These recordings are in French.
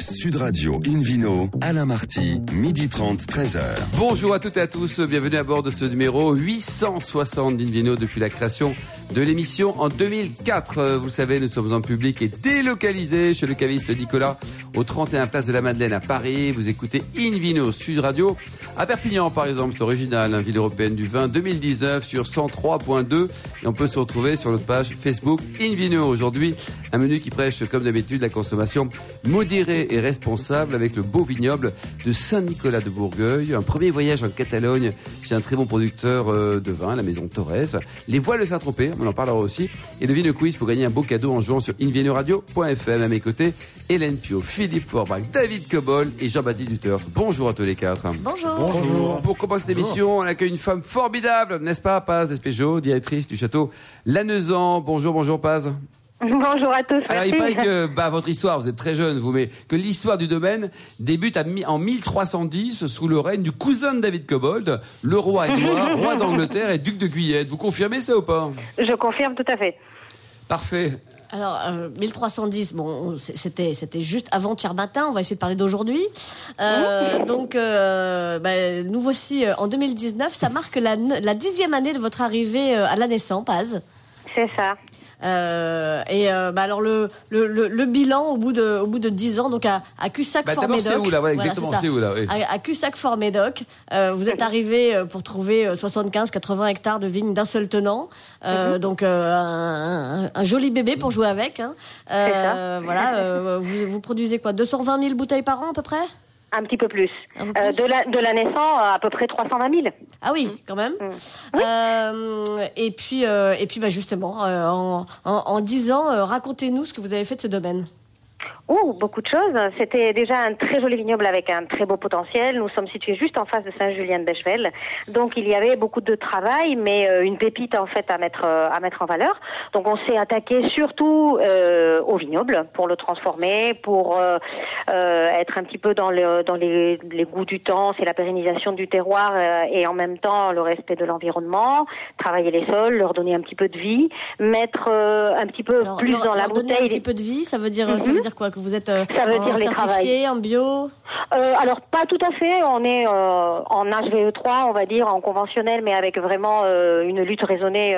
Sud Radio Invino, Alain Marty, midi 30, 13h. Bonjour à toutes et à tous, bienvenue à bord de ce numéro 860 d'Invino depuis la création de l'émission en 2004. Vous le savez, nous sommes en public et délocalisés chez le caviste Nicolas au 31 Place de la Madeleine à Paris. Vous écoutez Invino Sud Radio. À Perpignan, par exemple, c'est original, hein, ville européenne du vin 2019 sur 103.2. Et on peut se retrouver sur notre page Facebook Invino. Aujourd'hui, un menu qui prêche, comme d'habitude, la consommation modérée et responsable avec le beau vignoble de Saint-Nicolas de Bourgueil. Un premier voyage en Catalogne chez un très bon producteur euh, de vin, la maison Torres. Les voiles de Saint-Tropez, on en parlera aussi. Et le Vino Quiz pour gagner un beau cadeau en jouant sur invinoradio.fm. À mes côtés, Hélène Pio, Philippe Forbach, David Cobol et Jean-Baptiste Duterte. Bonjour à tous les quatre. Bonjour. Bonjour. Pour commencer cette émission, on accueille une femme formidable, n'est-ce pas, Paz Espéjo, directrice du château Lanezan. Bonjour, bonjour Paz. Bonjour à tous. Alors il paraît que bah, votre histoire, vous êtes très jeune, vous, mais que l'histoire du domaine débute à en 1310 sous le règne du cousin de David Cobold, le roi Édouard, roi d'Angleterre et duc de Guyenne. Vous confirmez ça ou pas? Je confirme tout à fait. Parfait. Alors, euh, 1310, bon, c'est- c'était, c'était juste avant-hier matin. On va essayer de parler d'aujourd'hui. Euh, donc, euh, bah, nous voici euh, en 2019. Ça marque la, la dixième année de votre arrivée euh, à la naissance, Paz. C'est ça. Euh, et euh, bah, alors le, le, le, le bilan au bout de au bout de 10 ans donc à, à Cussac Bah, Fort d'abord, Médoc. c'est où, là Ouais, exactement, ça. c'est où, là, oui. À, à Cussac Fort Médoc, euh, vous êtes arrivé euh, pour trouver 75-80 hectares de vignes d'un seul tenant, euh, donc euh, un, un- un joli bébé pour jouer avec. Hein. Euh, voilà, euh, vous, vous produisez quoi 220 000 bouteilles par an à peu près? Un petit peu plus. Euh, de, la, de la naissance, à peu près 320 000. Ah oui, quand même. Mm. Euh, et puis, euh, et puis bah justement, en, en, en 10 ans, racontez-nous ce que vous avez fait de ce domaine. Oh, beaucoup de choses. C'était déjà un très joli vignoble avec un très beau potentiel. Nous sommes situés juste en face de Saint-Julien de Bechevel. Donc il y avait beaucoup de travail, mais euh, une pépite en fait à mettre euh, à mettre en valeur. Donc on s'est attaqué surtout euh, au vignoble pour le transformer, pour euh, euh, être un petit peu dans le dans les, les goûts du temps, c'est la pérennisation du terroir et en même temps le respect de l'environnement, travailler les sols, leur donner un petit peu de vie, mettre un petit peu Alors, plus leur- dans la leur donner bouteille. un petit peu de vie, ça veut dire, ça Mhm. veut dire quoi Que vous êtes euh, Ça veut en dire les certifié, en bio Euh, alors pas tout à fait. On est euh, en HVE3, on va dire en conventionnel, mais avec vraiment une lutte raisonnée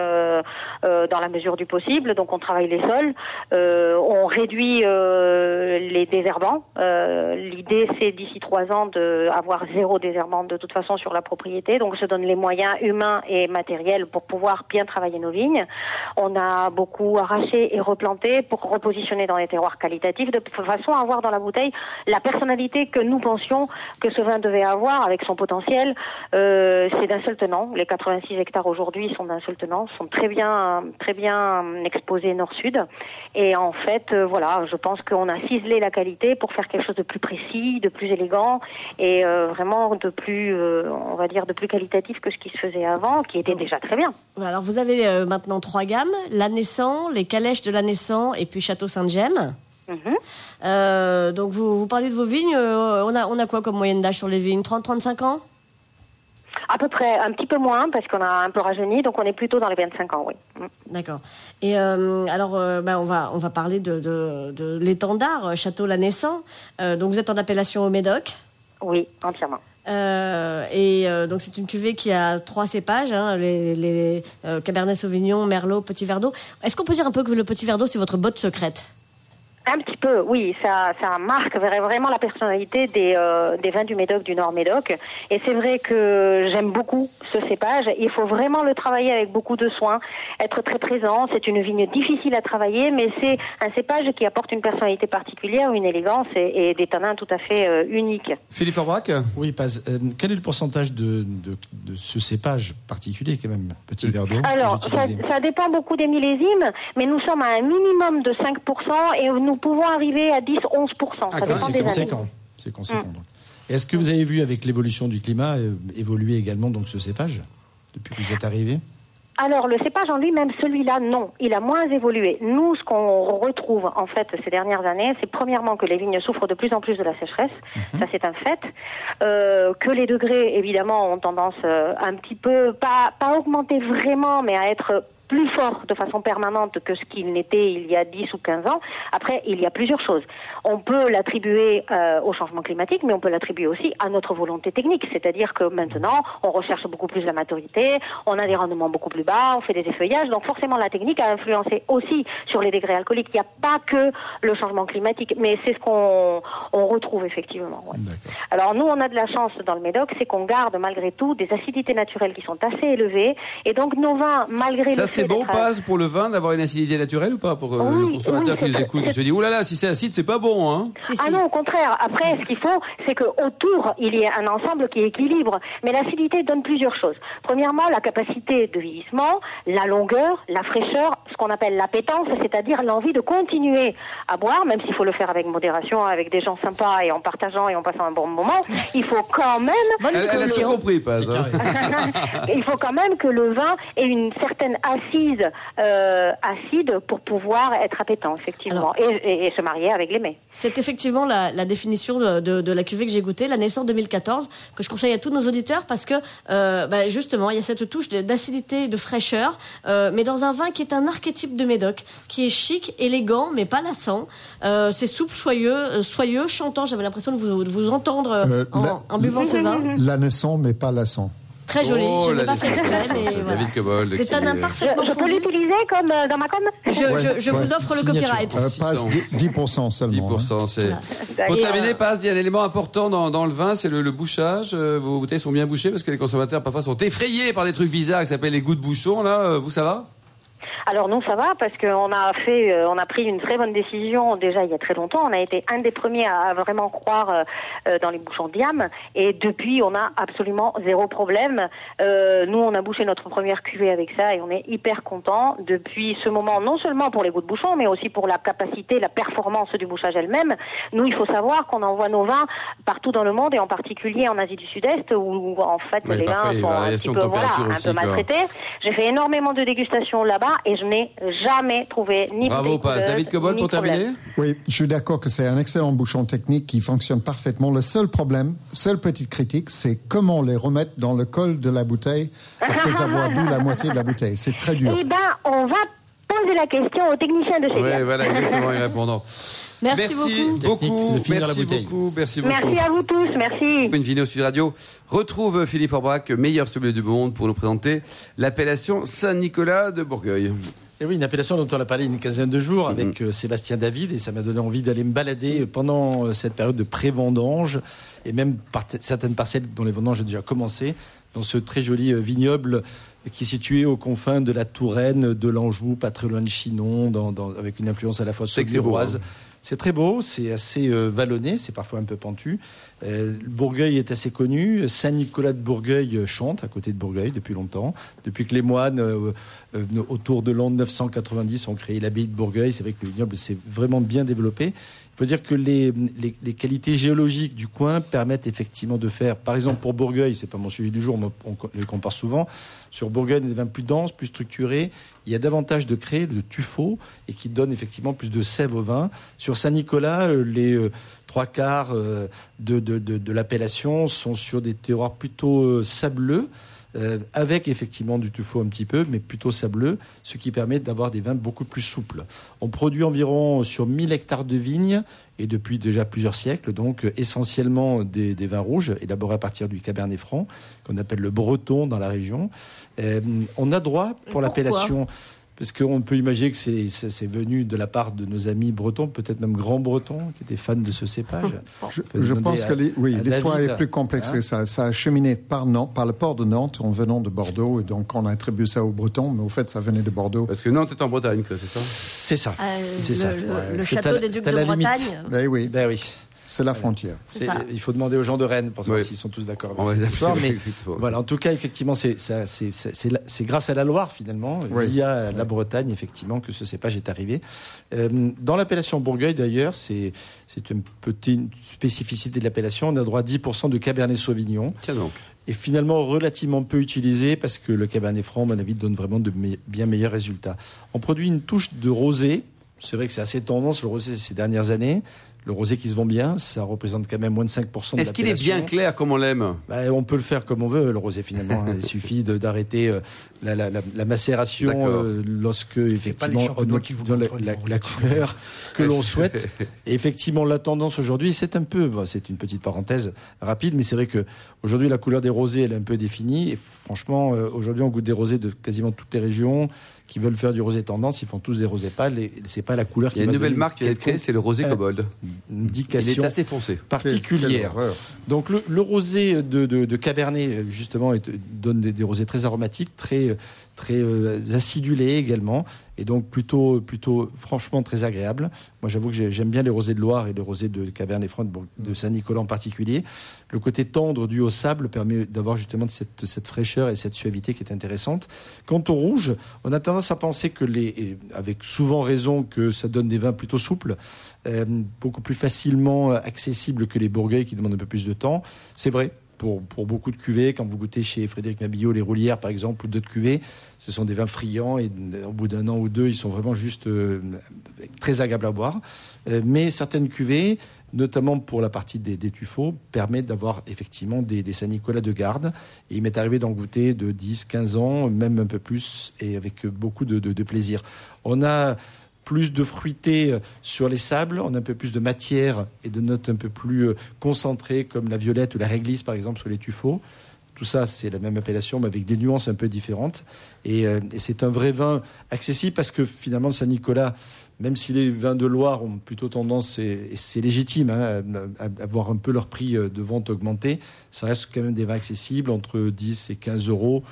dans la mesure du possible. Donc on travaille les sols, on réduit les désherbants. L'idée c'est d'ici trois ans d'avoir zéro désherbant de toute façon sur la propriété. Donc on se donne les moyens humains et matériels pour pouvoir bien travailler nos vignes. On a beaucoup arraché et replanté pour repositionner dans les terroirs qualitatifs de façon avoir dans la bouteille la personnalité que nous pensions que ce vin devait avoir avec son potentiel. Euh, c'est d'un seul tenant. Les 86 hectares aujourd'hui sont d'un seul tenant, sont très bien, très bien exposés nord-sud. Et en fait, euh, voilà, je pense qu'on a ciselé la qualité pour faire quelque chose de plus précis, de plus élégant et euh, vraiment de plus, on va dire, de plus qualitatif que ce qui se faisait avant, qui était déjà très bien. Alors vous avez maintenant trois gammes la naissant, les calèches de la naissant et puis Château Sainte-Gemme. Mhm. Euh, donc vous, vous parlez de vos vignes, euh, on, a, on a quoi comme moyenne d'âge sur les vignes? 30-35 ans? À peu près, un petit peu moins parce qu'on a un peu rajeuni, donc on est plutôt dans les 25 ans, oui. Mm. D'accord. Et euh, alors, euh, bah, on, va, on va parler de, de, de l'étendard, Château La Naissant. Euh, donc vous êtes en appellation au Médoc? Oui, entièrement. Et donc c'est une cuvée qui a trois cépages, hein, les, les Cabernet Sauvignon, Merlot, Petit Verdot. Est-ce qu'on peut dire un peu que le Petit Verdot c'est votre botte secrète? Un petit peu, oui, ça, ça marque vra- vraiment la personnalité des, euh, des vins du Médoc, du Nord Médoc. Et c'est vrai que j'aime beaucoup ce cépage. Il faut vraiment le travailler avec beaucoup de soin, être très présent. C'est une vigne difficile à travailler, mais c'est un cépage qui apporte une personnalité particulière, une élégance et, et des tanins tout à fait euh, uniques. Philippe Forbach Oui, Paz, euh, quel est le pourcentage de, de, de ce cépage particulier, quand même, petit verre d'eau Alors, ça, ça dépend beaucoup des millésimes, mais nous sommes à un minimum de 5% et nous pouvons arriver à 10-11%. ça Ah, c'est conséquent. C'est conséquent. donc. Est-ce que vous avez vu avec l'évolution du climat euh, évoluer également donc ce cépage depuis que vous êtes arrivé? Alors, le cépage en lui-même, celui-là, non. Il a moins évolué. Nous, ce qu'on retrouve, en fait, ces dernières années, c'est premièrement que les vignes souffrent de plus en plus de la sécheresse. Ça, c'est un fait. Euh, que les degrés, évidemment, ont tendance euh, un petit peu, pas, pas augmenter vraiment, mais à être plus fort de façon permanente que ce qu'il n'était il y a 10 ou 15 ans. Après, il y a plusieurs choses. On peut l'attribuer euh, au changement climatique, mais on peut l'attribuer aussi à notre volonté technique. C'est-à-dire que maintenant, on recherche beaucoup plus la maturité, on a des rendements beaucoup plus bas, on fait des effeuillages. Donc forcément, la technique a influencé aussi sur les degrés alcooliques. Il n'y a pas que le changement climatique, mais c'est ce qu'on on retrouve effectivement. Ouais. Alors nous, on a de la chance dans le Médoc, c'est qu'on garde malgré tout des acidités naturelles qui sont assez élevées, et donc nos vins, malgré Ça, le c'est bon, pas pour le vin d'avoir une acidité naturelle ou pas Pour euh, Oui, le consommateur oui, qui nous écoute, qui se dit, oulala, là là, si c'est acide, c'est pas bon, hein Si, Ah si. non, au contraire. Après, ce qu'il faut, c'est que autour il y ait un ensemble qui équilibre. Mais l'acidité donne plusieurs choses. Premièrement, la capacité de vieillissement, la longueur, la fraîcheur, ce qu'on appelle l'appétence, c'est-à-dire l'envie de continuer à boire, même s'il faut le faire avec modération, avec des gens sympas et en partageant et en passant un bon moment. Il faut quand même Bonne Elle, elle a compris, Paz. hein. il faut quand même que le vin ait une certaine assise euh, acide pour pouvoir être appétant, effectivement, et, et- et se marier avec les mets. C'est effectivement la, la définition de, de- de la cuvée que j'ai goûtée, la naissance 2014, que je conseille à tous nos auditeurs parce que euh, bah, justement, il y a cette touche d'acidité, de fraîcheur, euh, mais dans un vin qui est un archétype de Médoc, qui est chic, élégant, mais pas lassant. Euh, c'est souple, soyeux, soyeux, chantant. J'avais l'impression de vous, de vous entendre en, la- en buvant ce vin. La naissant, mais pas lassant. Très joli. Oh, je ne l'ai la pas fait exprès, mais c'est voilà. David Des tanins Je, parfaitement je peux l'utiliser comme euh, dans ma com? Je, je- je vous offre le copyright. Euh, passe ans. 10%, 10% seulement. hein. 10%, c'est. Voilà. Pour terminer, euh, Paz, il y a un élément important dans, dans le vin, c'est le, le bouchage. Euh, Vos bouteilles sont bien bouchées parce que les consommateurs parfois sont effrayés par des trucs bizarres qui s'appellent les goûts de bouchon. Là, Euh, vous ça va? Alors non, ça va parce qu'on a fait, euh, on a pris une très bonne décision déjà il y a très longtemps. On a été un des premiers à, à vraiment croire euh, euh, dans les bouchons diam et depuis on a absolument zéro problème. Euh, nous, on a bouché notre première cuvée avec ça et on est hyper content depuis ce moment. Non seulement pour les goûts de bouchon, mais aussi pour la capacité, la performance du bouchage elle-même. Nous, il faut savoir qu'on envoie nos vins partout dans le monde et en particulier en Asie du Sud-Est où, où, en fait Oui, les vins sont un petit de peu voilà, un peu maltraités. J'ai fait énormément de dégustations là-bas et je n'ai jamais trouvé ni Bravo, Paz. David Cobol, ni pour problème. terminer Oui, je suis d'accord que c'est un excellent bouchon technique qui fonctionne parfaitement. Le seul problème, seule petite critique, c'est comment les remettre dans le col de la bouteille après avoir bu la moitié de la bouteille. C'est très dur. Eh ben, on va poser la question au technicien de chez Oui, voilà, exactement, les répondants. Merci, beaucoup. merci beaucoup. Merci beaucoup. Merci à vous tous, merci. Une vidéo Sud Radio retrouve Philippe Orbach, meilleur sommelier du monde, pour nous présenter l'appellation Saint-Nicolas de Bourgueil. Et oui, une appellation dont on a parlé une quinzaine de jours avec euh, Sébastien David et ça m'a donné envie d'aller me balader pendant euh, cette période de pré-vendange et même par certaines parcelles dont les vendanges ont déjà commencé dans ce très joli euh, vignoble qui est situé aux confins de la Touraine, de l'Anjou, pas très loin de Chinon, dans- dans- avec une influence à la fois que c'est très beau, c'est assez euh, vallonné, c'est parfois un peu pentu. Euh, Bourgueil est assez connu. Saint-Nicolas de Bourgueil euh, chante à côté de Bourgueil depuis longtemps. Depuis que les moines, autour de l'an 990, ont créé l'abbaye de Bourgueil, c'est vrai que le vignoble s'est vraiment bien développé. Faut dire que les, les- les qualités géologiques du coin permettent effectivement de faire, par exemple pour Bourgueil, c'est pas mon sujet du jour, mais on le compare souvent, sur Bourgueil, des vins plus denses, plus structurés, il y a davantage de cré, de tuffeau, et qui donne effectivement plus de sève au vin. Sur Saint-Nicolas, euh, les euh, trois quarts euh, de, l'appellation sont sur des terroirs plutôt sableux, euh, avec effectivement du tuffeau un petit peu, mais plutôt sableux, ce qui permet d'avoir des vins beaucoup plus souples. On produit environ sur 1000 hectares de vignes, et depuis déjà plusieurs siècles, donc euh, essentiellement des, des vins rouges, élaborés à partir du Cabernet Franc, qu'on appelle le breton dans la région. Euh, on a droit pour l'appellation... Parce qu'on peut imaginer que c'est- venu de la part de nos amis bretons, peut-être même grands bretons, qui étaient fans de ce cépage. Je, pense à- que les- oui, à l'histoire est plus complexe hein. que ça. Ça a cheminé par, Nantes, par le port de Nantes en venant de Bordeaux. Et donc, on attribue ça aux Bretons, mais au fait, ça venait de Bordeaux. Parce que Nantes est en Bretagne, c'est ça? C'est ça. Euh, c'est le, ça. le- Ouais. le C'est château des Ducs de. Bretagne. Eh oui, Ben oui. C'est la frontière. C'est ça. Il faut demander aux gens de Rennes pour savoir Oui. s'ils sont tous d'accord avec cette histoire. Mais voilà, en tout cas, effectivement, c'est ça- c'est- c'est- c'est la- c'est grâce à la Loire, finalement, Oui. via la Bretagne, effectivement, que ce cépage est arrivé. Euh, dans l'appellation Bourgueil, d'ailleurs, c'est c'est une petite spécificité de l'appellation. On a droit à 10% de Cabernet Sauvignon. Tiens donc. Et finalement, relativement peu utilisé parce que le Cabernet Franc, à mon avis, donne vraiment de me- bien meilleurs résultats. On produit une touche de rosé. C'est vrai que c'est assez tendance, le rosé, ces dernières années. le rosé qui se vend bien, ça représente quand même moins de 5% de Est-ce qu'il est bien clair comme on l'aime bah, On peut le faire comme on veut, le rosé finalement. Hein. Il suffit d'arrêter euh, la, la, la, macération euh, lorsque effectivement on donne la, la, couleur que l'on souhaite. Et effectivement, la tendance aujourd'hui, c'est un peu, c'est une petite parenthèse rapide, mais c'est vrai que aujourd'hui la couleur des rosés, elle est un peu définie. Et franchement, euh, aujourd'hui, on goûte des rosés de quasiment toutes les régions qui veulent faire du rosé tendance, ils font tous des rosés pâles et c'est pas la couleur qui Il y a une nouvelle marque qui vient d'être créée, c'est le rosé Cobold. Indication Il est assez foncé. particulière. Donc le, rosé de, Cabernet, justement, donne des, des, rosés très aromatiques, très très euh, acidulé également, et donc plutôt, plutôt franchement très agréable. Moi, j'avoue que j'aime bien les rosés de Loire et les rosés de Cabernet Franc, de Saint-Nicolas en particulier. Le côté tendre dû au sable permet d'avoir justement cette, cette, fraîcheur et cette suavité qui est intéressante. Quant au rouge, on a tendance à penser que les, avec souvent raison, que ça donne des vins plutôt souples, euh, beaucoup plus facilement accessibles que les Bourgueils qui demandent un peu plus de temps. C'est vrai, pour, beaucoup de cuvées. Quand vous goûtez chez Frédéric Mabillot les roulières, par exemple, ou d'autres cuvées, ce sont des vins friands et au bout d'un an ou deux, ils sont vraiment juste euh, très agréables à boire. Euh, mais certaines cuvées, notamment pour la partie des, des tuffeaux, permettent d'avoir effectivement des, Saint-Nicolas de garde. Il m'est arrivé d'en goûter de 10, 15 ans, même un peu plus, et avec beaucoup de, de plaisir. On a plus de fruité euh, sur les sables, on a un peu plus de matière et de notes un peu plus euh, concentrées comme la violette ou la réglisse par exemple sur les tuffeaux. Tout ça, c'est la même appellation, mais avec des nuances un peu différentes. Et, euh, c'est un vrai vin accessible parce que finalement, Saint-Nicolas, même si les vins de Loire ont plutôt tendance, et c'est légitime, hein, à, avoir un peu leur prix de vente augmenté, ça reste quand même des vins accessibles entre 10 et 15 euros.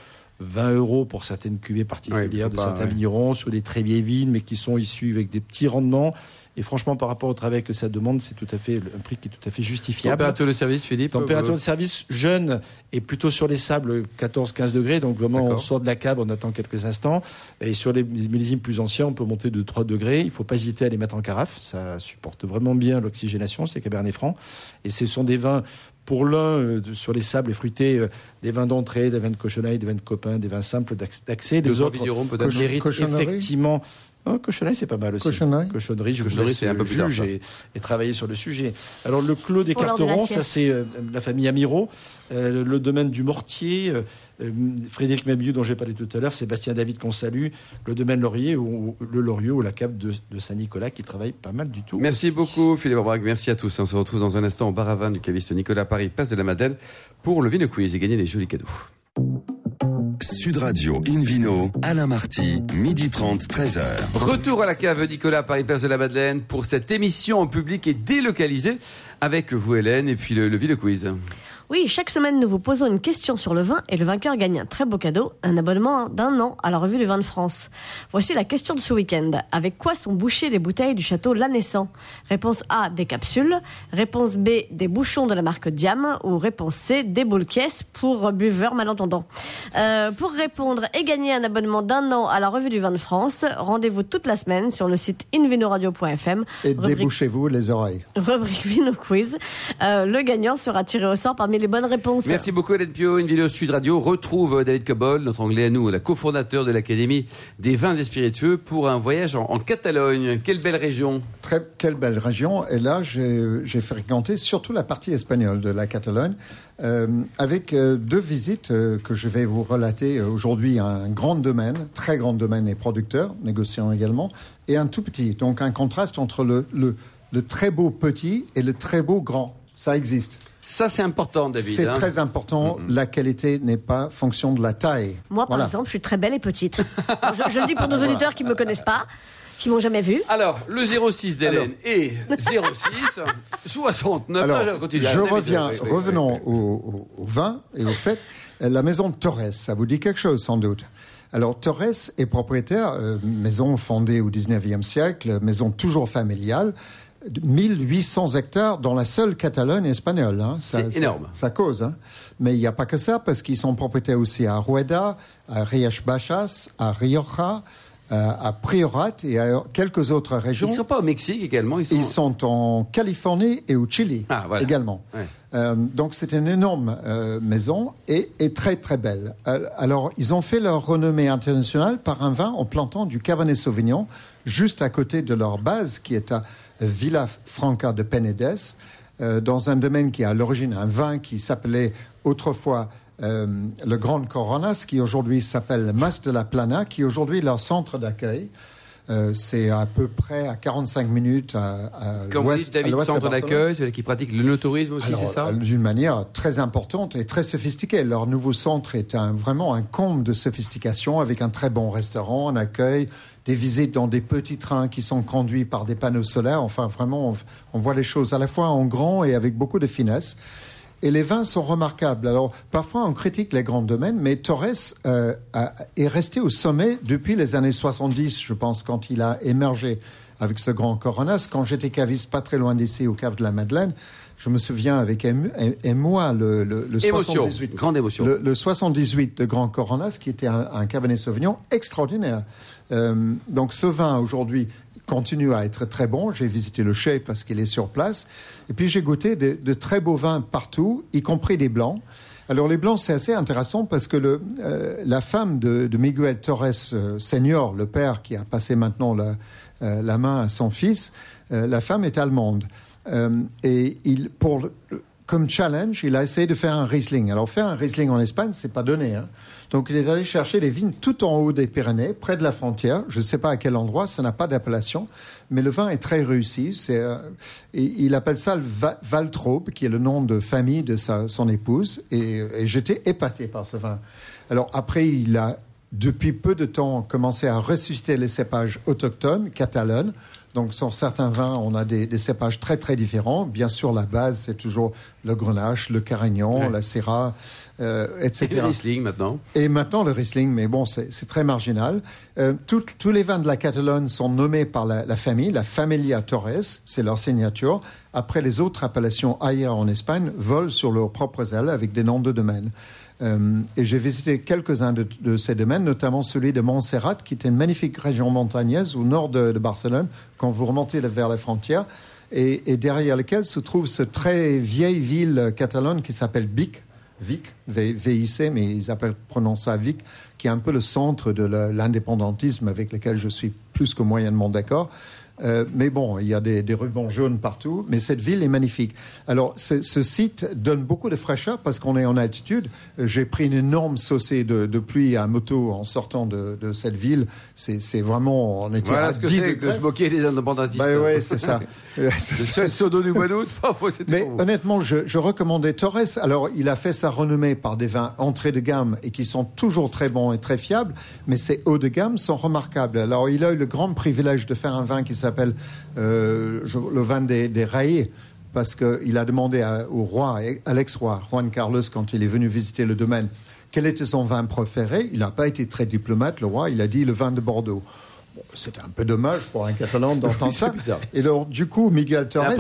20 euros pour certaines cuvées particulières de certains vignerons sur des très vieilles vignes, mais qui sont issues avec des petits rendements. Et franchement, par rapport au travail que ça demande, c'est tout à fait un prix qui est tout à fait justifiable. Température de service, Philippe Température de service jeune et plutôt sur les sables 14-15 degrés. Donc vraiment, on sort de la cave, on attend quelques instants. Et sur les millésimes plus anciens, on peut monter de 3 degrés. Il ne faut pas hésiter à les mettre en carafe. Ça supporte vraiment bien l'oxygénation, c'est Cabernet Franc. Et ce sont des vins pour l'un, euh, sur les sables et fruités, euh, des vins d'entrée, des vins de cochonaille, des vins de copain, des vins simples d'accès. Les autres méritent effectivement Oh, cochonnerie, c'est pas mal aussi. Cochonnerie. Cochonnerie, je vous laisse un peu plus juge et, travailler sur le sujet. Alors, le Clos des Carterons, ça c'est euh, la famille Amiro. Euh, le domaine du Mortier, euh, Frédéric Mabieu, dont j'ai parlé tout à l'heure, Sébastien David qu'on salue, le domaine Laurier, ou, le Laurier ou la cave de, Saint-Nicolas qui travaille pas mal du tout. Merci beaucoup Philippe Aubrac, merci à tous. On se retrouve dans un instant au bar à vin du caviste Nicolas Paris, place de la Madeleine, pour le Vino Quiz et gagner les jolis cadeaux. Sud Radio Invino, Alain Marty, midi 30, 13h. Retour à la cave Nicolas Paris Place de la Madeleine pour cette émission en public et délocalisée avec vous Hélène et puis le, le Ville Quiz. Oui, chaque semaine, nous vous posons une question sur le vin et le vainqueur gagne un très beau cadeau, un abonnement d'un an à la revue du vin de France. Voici la question de ce week-end. Avec quoi sont bouchées les bouteilles du château L'Anessant Réponse A, des capsules. Réponse B, des bouchons de la marque Diam. Ou réponse C, des boules caisses pour buveurs malentendants. Euh, pour répondre et gagner un abonnement d'un an à la revue du vin de France, rendez-vous toute la semaine sur le site invinoradio.fm. Et débouchez-vous les oreilles. Rubrique Vino Quiz. Euh, le gagnant sera tiré au sort parmi les bonnes réponses. Merci beaucoup Hélène Pio. Une vidéo Sud Radio retrouve David Cobol, notre anglais à nous, la cofondateur de l'Académie des vins et spiritueux, pour un voyage en, Catalogne. Quelle belle région Très, Quelle belle région. Et là, j'ai fréquenté surtout la partie espagnole de la Catalogne. Euh, avec euh, deux visites euh, que je vais vous relater aujourd'hui. Un grand domaine, très grand domaine et producteur, négociant également, et un tout petit. Donc un contraste entre le, le, le très beau petit et le très beau grand. Ça existe. Ça, c'est important, David. C'est hein. très important. La qualité n'est pas fonction de la taille. Moi, par exemple, je suis très belle et petite. je, le dis pour nos auditeurs qui ne me connaissent pas qui m'ont jamais vu. Alors, le 06 d'Hélène et 06 69. Alors, je reviens, revenons au, vin et au fait. La maison de Torres, ça vous dit quelque chose sans doute. Alors Torres est propriétaire, euh, maison fondée au 19e siècle, maison toujours familiale, 1800 hectares dans la seule Catalogne espagnole. Hein. C'est énorme. Ça, cause. Hein. Mais il n'y a pas que ça, parce qu'ils sont propriétaires aussi à Rueda, à Riech Bachas, à Rioja, euh, à Priorat et à quelques autres régions. Ils ne sont pas au Mexique également Ils sont, ils sont en Californie et au Chili ah, également. Euh, donc c'est une énorme euh, maison et, et, très très belle. alors ils ont fait leur renommée internationale par un vin en plantant du Cabernet Sauvignon juste à côté de leur base qui est à Villa Franca de Penedes, dans un domaine qui a à l'origine un vin qui s'appelait autrefois le Grand Coronas, qui aujourd'hui s'appelle Mas de la Plana, qui est aujourd'hui leur centre d'accueil. Euh, c'est à peu près à 45 minutes à, à dites David, centre d'accueil, qui pratique le tourisme aussi, c'est ça euh, D'une manière très importante et très sophistiquée. Leur nouveau centre est un, vraiment un comble de sophistication avec un très bon restaurant, un accueil, des visites dans des petits trains qui sont conduits par des panneaux solaires. Enfin, vraiment, on, voit les choses à la fois en grand et avec beaucoup de finesse. Et les vins sont remarquables. Alors, parfois, on critique les grands domaines, mais Torres euh, est resté au sommet depuis les années 70, je pense, quand il a émergé avec ce grand Coronas. Quand j'étais caviste pas très loin d'ici, au Cave de la Madeleine, je me souviens avec moi le, le, le 78. Grande émotion. Le, 78 de Grand Coronas, qui était un, un Cabernet Sauvignon extraordinaire. Euh, donc ce vin aujourd'hui continue à être très bon. J'ai visité le chai parce qu'il est sur place. Et puis j'ai goûté de, très beaux vins partout, y compris des blancs. Alors les blancs, c'est assez intéressant parce que le, euh, la femme de, Miguel Torres euh, Senior, le père qui a passé maintenant la, euh, la main à son fils, la femme est allemande. Et il, pour, comme challenge, il a essayé de faire un Riesling. Alors faire un Riesling en Espagne, c'est pas donné. Hein. Donc il est allé chercher des vignes tout en haut des Pyrénées, près de la frontière. Je ne sais pas à quel endroit, ça n'a pas d'appellation, mais le vin est très réussi. Euh, il appelle ça le Valtraube, qui est le nom de famille de sa, son épouse. Et, et j'étais épaté par ce vin. Alors après, il a depuis peu de temps commencé à ressusciter les cépages autochtones catalanes. Donc, sur certains vins, on a des, des, cépages très, très différents. Bien sûr, la base, c'est toujours le Grenache, le Carignan, la Syrah, euh, etc. Et le Riesling maintenant? Et maintenant le Riesling, mais bon, c'est très marginal. Euh, tous les vins de la Catalogne sont nommés par la, la famille, la Familia Torres, c'est leur signature. Après, les autres appellations ailleurs en Espagne volent sur leurs propres ailes avec des noms de domaines. Euh, et j'ai visité quelques-uns de, ces domaines, notamment celui de Montserrat, qui est une magnifique région montagneuse au nord de, Barcelone, quand vous remontez vers la frontière, et, derrière laquelle se trouve cette très vieille ville catalane qui s'appelle Vic, Vic, VIC, mais ils appellent, prononcent ça Vic, qui est un peu le centre de l'indépendantisme avec lequel je suis plus que moyennement d'accord. Euh, mais bon, il y a des, des, rubans jaunes partout, mais cette ville est magnifique. Alors, ce, ce site donne beaucoup de fraîcheur parce qu'on est en altitude. J'ai pris une énorme saucée de, de, pluie à moto en sortant de, de cette ville. C'est vraiment, on était voilà à ce que 10 que se moquer des indépendantistes. Ben oui, c'est ça. le seul sodo du mois d'août, Mais honnêtement, je, je recommandais Torres. Alors, il a fait sa renommée par des vins entrée de gamme et qui sont toujours très bons et très fiables, mais ces hauts de gamme sont remarquables. Alors, il a eu le grand privilège de faire un vin qui s'appelle s'appelle euh, le vin des, des raillés parce qu'il a demandé au roi, à l'ex-roi Juan Carlos, quand il est venu visiter le domaine, quel était son vin préféré. Il n'a pas été très diplomate, le roi, il a dit le vin de Bordeaux. C'était un peu dommage pour un Catalan d'entendre ça. Et alors, du coup, Miguel Torres.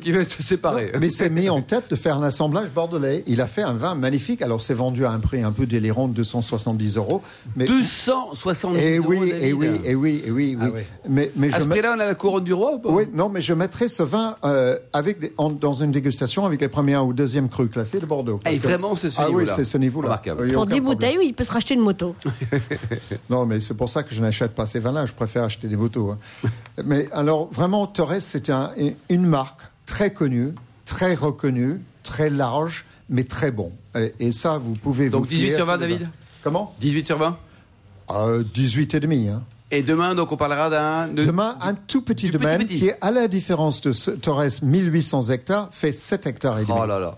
qui va se séparer. mais s'est mis en tête de faire un assemblage bordelais. Il a fait un vin magnifique. Alors, c'est vendu à un prix un peu délirant de 270 euros. Mais... 270 et euros. Oui, et oui, et oui, et oui, oui. Ah mais, mais à ce prix-là, on a la couronne du roi ou pas Oui, non, mais je mettrai ce vin euh, avec des, en, dans une dégustation avec les premières ou deuxièmes crus classés de Bordeaux. Et vraiment, c'est ce ah, niveau-là. oui, c'est ce niveau-là. Pour 10 bouteilles, oui, il peut se racheter une moto. non, mais c'est pour ça que je n'achète pas ces vins-là. Je préfère acheter des motos. Hein. Mais alors, vraiment, Torres, c'est un, une marque très connue, très reconnue, très large, mais très bon. Et, et ça, vous pouvez Donc vous 18 fier sur 20, de- David Comment? 18 sur 20 euh, 18 et demi. Hein. Et demain, donc, on parlera d'un. de- Demain, un tout petit domaine petit. qui est, à la différence de ce Torres 1800 hectares, fait 7 hectares et demi. Oh là là.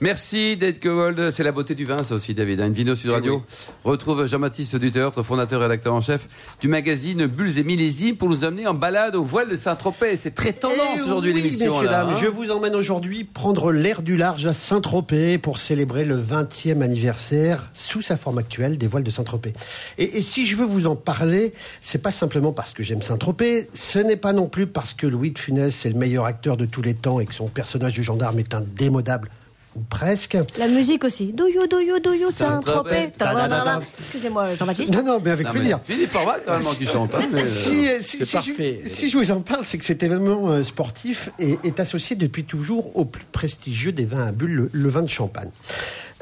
Merci Dave Cobold. C'est la beauté du vin, ça aussi, David. Une vidéo sur Eh Radio. Retrouve Jean-Baptiste Dutertre, fondateur et rédacteur en chef du magazine Bulles et Millésimes pour nous amener en balade au voile de Saint-Tropez. C'est très tendance Eh aujourd'hui oui, l'émission. messieurs, là, dames, hein. je vous emmène aujourd'hui prendre l'air du large à Saint-Tropez pour célébrer le 20e anniversaire sous sa forme actuelle des voiles de Saint-Tropez. Et, et si je veux vous en parler, c'est pas simplement parce que j'aime Saint-Tropez, ce n'est pas non plus parce que Louis de Funès est le meilleur acteur de tous les temps et que son personnage de gendarme est indémodable ou presque. La musique aussi. Do you, do you, do you, Saint-Tropez? Excusez-moi, Jean-Baptiste. Non, non, mais avec Non, mais plaisir. Philippe Format, quand même, qui chante. hein, mais, euh, Si, euh, si, c'est si parfait. Je, si je vous en parle, c'est que cet événement euh, sportif est, est associé depuis toujours au plus prestigieux des vins à bulles, le, le vin de champagne.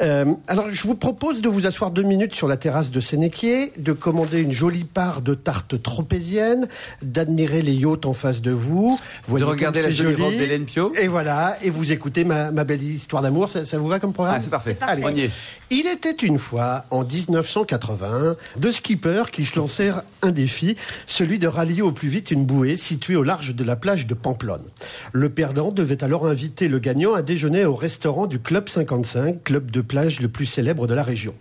Euh, alors, je vous propose de vous asseoir deux minutes sur la terrasse de Sénéquier, de commander une jolie part de tarte tropézienne, d'admirer les yachts en face de vous. de regarder la jolie robe d'Hélène Pio. Et voilà, et vous écoutez ma, belle histoire d'amour. Ça, vous va comme programme Ah, c'est parfait. Allez, on y est. Il était une fois, en 1980, deux skippers qui se lancèrent un défi, celui de rallier au plus vite une bouée située au large de la plage de Pamplonne. Le perdant devait alors inviter le gagnant à déjeuner au restaurant du Club 55, club de plage le plus célèbre de la région.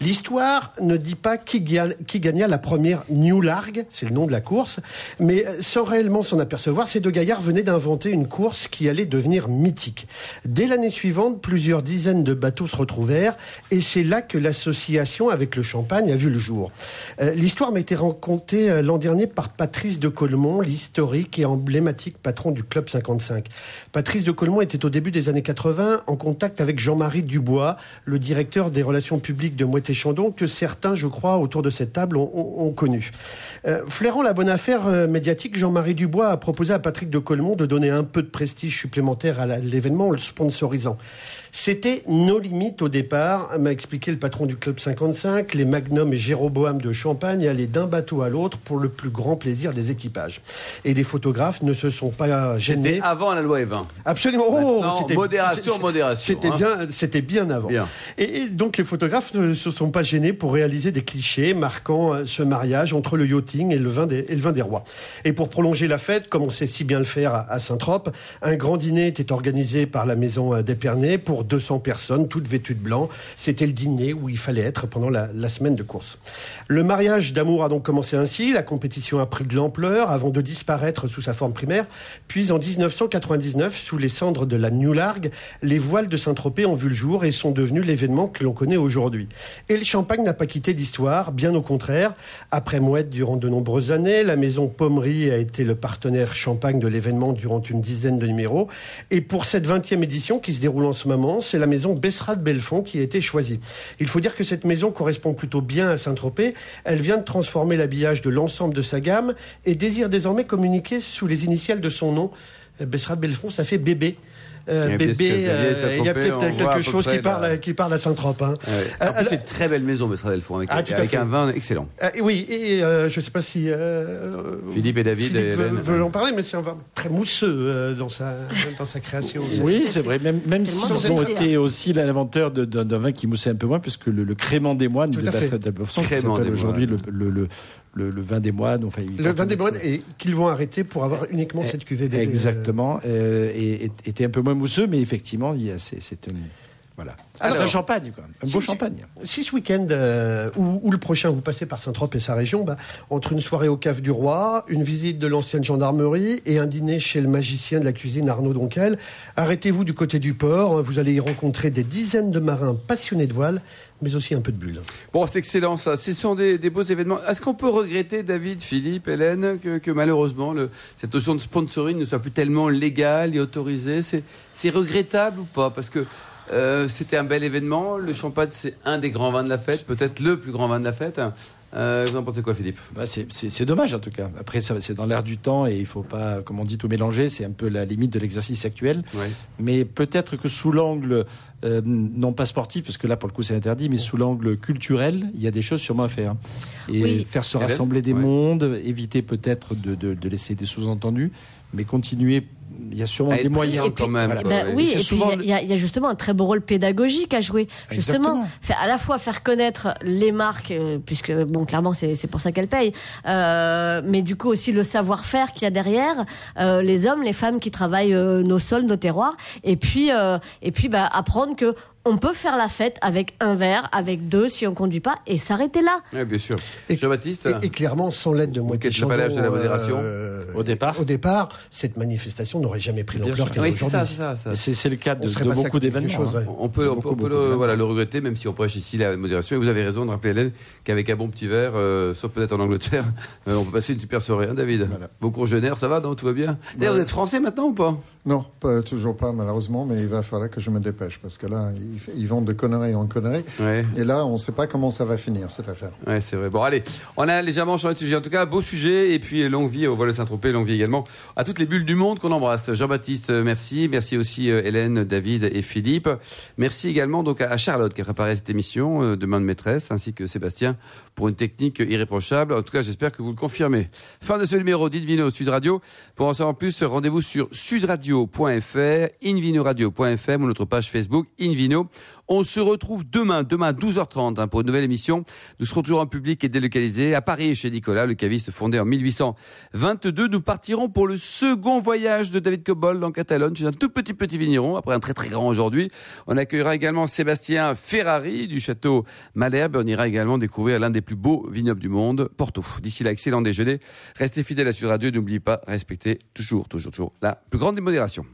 L'histoire ne dit pas qui, gagna la première New Largue, c'est le nom de la course, mais sans réellement s'en apercevoir, ces deux gaillards venaient d'inventer une course qui allait devenir mythique. Dès l'année suivante, plusieurs dizaines de bateaux se retrouvèrent et c'est là que l'association avec le champagne a vu le jour. Euh, l'histoire m'a été racontée euh, l'an dernier par Patrice de Colmont, l'historique et emblématique patron du Club 55. Patrice de Colmont était au début des années 80 en contact avec Jean-Marie Dubois, le directeur des relations publiques de Moitié Chandon que certains, je crois, autour de cette table ont, connu. Euh, flairant la bonne affaire euh, médiatique, Jean-Marie Dubois a proposé à Patrick de Colmont de donner un peu de prestige supplémentaire à l'événement en le sponsorisant. C'était nos limites au départ, m'a expliqué le patron du Club 55. Les Magnum et Jéroboam de Champagne allaient d'un bateau à l'autre pour le plus grand plaisir des équipages. Et les photographes ne se sont pas gênés. C'était avant la loi Evin. Absolument. Oh, c'était modération, modération. C'était hein. bien, c'était bien avant. Et, donc les photographes ne se sont pas gênés pour réaliser des clichés marquant euh, ce mariage entre le yachting et le vin des, et le vin des rois. Et pour prolonger la fête, comme on sait si bien le faire à, Saint-Trope, un grand dîner était organisé par la maison euh, d'Épernay pour 200 personnes, toutes vêtues de blanc. C'était le dîner où il fallait être pendant la, semaine de course. Le mariage d'amour a donc commencé ainsi. La compétition a pris de l'ampleur avant de disparaître sous sa forme primaire. Puis en 1999, sous les cendres de la New Largue, les voiles de Saint-Tropez ont vu le jour et sont devenus l'événement que l'on connaît aujourd'hui. Et le champagne n'a pas quitté l'histoire, bien au contraire. Après Mouette durant de nombreuses années, la maison Pommery a été le partenaire champagne de l'événement durant une dizaine de numéros. Et pour cette 20e édition qui se déroule en ce moment, c'est la maison Bessrat de Belfond qui a été choisie. Il faut dire que cette maison correspond plutôt bien à Saint-Tropez. Elle vient de transformer l'habillage de l'ensemble de sa gamme et désire désormais communiquer sous les initiales de son nom. Bessrat de Belfond, ça fait bébé. Euh, bébé, euh, il y a peut-être quelque chose qui parle, qui parle à Saint-Trope. Hein. Euh, c'est une très belle maison, Bestrade Delfont, avec, ah, avec un vin excellent. oui, et je ne sais pas si Philippe et David veulent en parler, mais c'est un vin très mousseux dans sa dans sa création. Oui, c'est vrai. Même, même s'ils ont été aussi l'inventeur d'un vin qui moussait un peu moins, puisque le, le crément des moines de Bestrade Delfont, qui s'appelle aujourd'hui le, le le, vin des moines. Enfin, le vin des moines, et qu'ils vont arrêter pour avoir uniquement cette cuvée bébé. Exactement, euh, et, était un peu moins mousseux, mais effectivement, c'est une. Voilà. Alors, un champagne, quoi. Un beau champagne. Si ce week-end euh, ou, le prochain vous passez par Saint-Trope et sa région, bah, entre une soirée au Cave du Roi, une visite de l'ancienne gendarmerie et un dîner chez le magicien de la cuisine Arnaud Donquel, arrêtez-vous du côté du port. Vous allez y rencontrer des dizaines de marins passionnés de voile mais aussi un peu de bulle. Bon, c'est excellent ça. Ce sont des, beaux événements. Est-ce qu'on peut regretter, David, Philippe, Hélène, que, malheureusement le, cette notion de sponsoring ne soit plus tellement légale et autorisée? C'est regrettable ou pas? Parce que euh, c'était un bel événement. Le champagne, c'est un des grands vins de la fête, peut-être le plus grand vin de la fête. Euh, vous en pensez quoi, Philippe? Bah C'est dommage, en tout cas. Après, c'est dans l'air du temps et il ne faut pas, comme on dit, tout mélanger. C'est un peu la limite de l'exercice actuel. Mais peut-être que sous l'angle, euh, non pas sportif, parce que là, pour le coup, c'est interdit, mais sous l'angle culturel, il y a des choses sûrement à faire. Et faire se rassembler des mondes, éviter peut-être de, de laisser des sous-entendus, mais continuer il y a sûrement des moyens quand même. Bah oui, et puis il y, a justement un très beau rôle pédagogique à jouer. Justement, à la fois faire connaître les marques, euh, puisque bon, clairement c'est pour ça qu'elles payent, euh, mais du coup aussi le savoir-faire qu'il y a derrière, euh, les hommes, les femmes qui travaillent nos sols, nos terroirs, et puis et puis bah, apprendre que on peut faire la fête avec un verre, avec deux si on conduit pas, et s'arrêter là. Oui, bien sûr. Et, Jean-Baptiste et, clairement, sans l'aide de moitié de la modération euh, au départ. Au départ, cette manifestation n'aurait jamais pris l'ampleur qu'elle a aujourd'hui. C'est le cas de, de beaucoup d'événements. Hein. On peut, on peut, le, voilà, le regretter, même si on prêche ici la modération. Et vous avez raison de rappeler, Hélène, qu'avec un bon petit verre, euh, sauf peut-être en Angleterre, euh, on peut passer une super soirée, hein, David. Voilà. Vos congénères, ça va, non? Tout va bien? D'ailleurs, vous êtes français maintenant ou pas? Non, pas, toujours pas, malheureusement, mais il va falloir que je me dépêche, parce que là, ils vont de conneries en conneries. Et là, on ne sait pas comment ça va finir, cette affaire. Ouais, c'est vrai. Bon, allez, on a légèrement changé de sujet. En tout cas, beau sujet. Et puis, longue vie au vol Saint-Tropez, longue vie également à toutes les bulles du monde qu'on embrasse. Jean-Baptiste, merci. Merci aussi euh, Hélène, David et Philippe. Merci également donc à Charlotte qui a préparé cette émission euh, de main de maîtresse, ainsi que Sébastien pour une technique irréprochable. En tout cas, j'espère que vous le confirmez. Fin de ce numéro d'Invino Sud Radio. Pour en savoir plus, rendez-vous sur sudradio.fr, invinoradio.fm ou notre page Facebook Invino. On se retrouve demain, demain 12h30 hein, pour une nouvelle émission. Nous serons toujours en public et délocalisés à Paris chez Nicolas, le caviste fondé en 1822. Nous partirons pour le second voyage de David Cobol en Catalogne chez un tout petit petit vigneron, après un très très grand aujourd'hui. On accueillera également Sébastien Ferrari du château Malherbe. On ira également découvrir l'un des plus beaux vignobles du monde, Porto. D'ici là, excellent déjeuner. Restez fidèles à Sud Radio n'oubliez pas, respectez toujours, toujours, toujours la plus grande démodération.